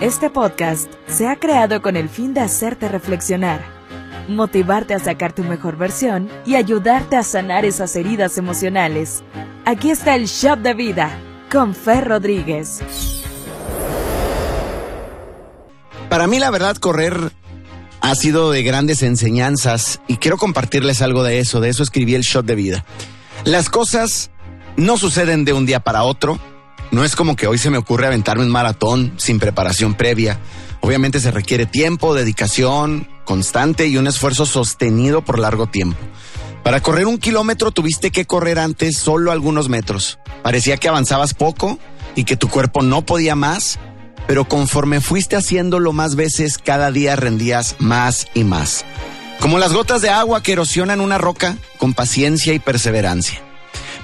Este podcast se ha creado con el fin de hacerte reflexionar, motivarte a sacar tu mejor versión y ayudarte a sanar esas heridas emocionales. Aquí está el Shop de Vida con Fer Rodríguez. Para mí la verdad correr ha sido de grandes enseñanzas y quiero compartirles algo de eso, de eso escribí el Shot de Vida. Las cosas no suceden de un día para otro, no es como que hoy se me ocurre aventarme un maratón sin preparación previa. Obviamente se requiere tiempo, dedicación constante y un esfuerzo sostenido por largo tiempo. Para correr un kilómetro tuviste que correr antes solo algunos metros. Parecía que avanzabas poco y que tu cuerpo no podía más, pero conforme fuiste haciéndolo más veces, cada día rendías más y más. Como las gotas de agua que erosionan una roca con paciencia y perseverancia.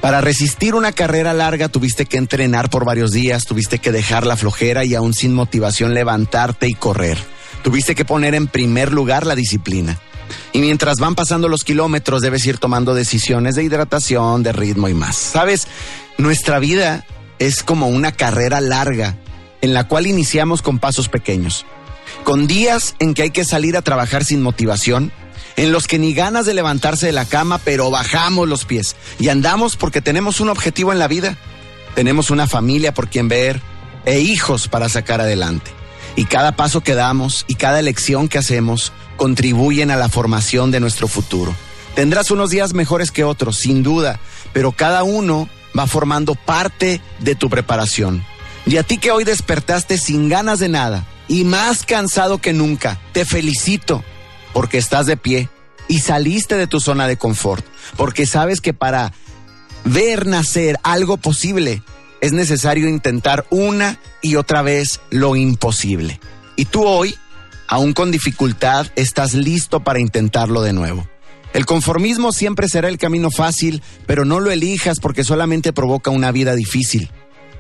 Para resistir una carrera larga tuviste que entrenar por varios días, tuviste que dejar la flojera y aún sin motivación levantarte y correr. Tuviste que poner en primer lugar la disciplina. Y mientras van pasando los kilómetros debes ir tomando decisiones de hidratación, de ritmo y más. Sabes, nuestra vida es como una carrera larga en la cual iniciamos con pasos pequeños. Con días en que hay que salir a trabajar sin motivación, en los que ni ganas de levantarse de la cama, pero bajamos los pies y andamos porque tenemos un objetivo en la vida. Tenemos una familia por quien ver e hijos para sacar adelante. Y cada paso que damos y cada elección que hacemos contribuyen a la formación de nuestro futuro. Tendrás unos días mejores que otros, sin duda, pero cada uno va formando parte de tu preparación. Y a ti que hoy despertaste sin ganas de nada y más cansado que nunca, te felicito porque estás de pie y saliste de tu zona de confort, porque sabes que para ver nacer algo posible es necesario intentar una y otra vez lo imposible. Y tú hoy, aún con dificultad, estás listo para intentarlo de nuevo. El conformismo siempre será el camino fácil, pero no lo elijas porque solamente provoca una vida difícil.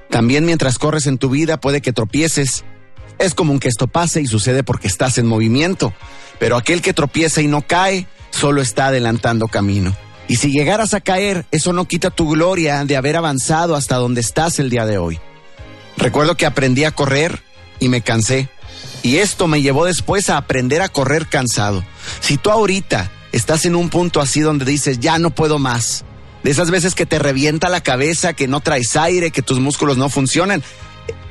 También mientras corres en tu vida puede que tropieces. Es común que esto pase y sucede porque estás en movimiento. Pero aquel que tropieza y no cae, solo está adelantando camino. Y si llegaras a caer, eso no quita tu gloria de haber avanzado hasta donde estás el día de hoy. Recuerdo que aprendí a correr y me cansé. Y esto me llevó después a aprender a correr cansado. Si tú ahorita estás en un punto así donde dices, ya no puedo más, de esas veces que te revienta la cabeza, que no traes aire, que tus músculos no funcionan,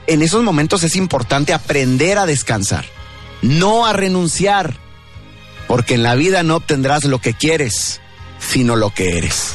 en esos momentos es importante aprender a descansar, no a renunciar porque en la vida no obtendrás lo que quieres, sino lo que eres.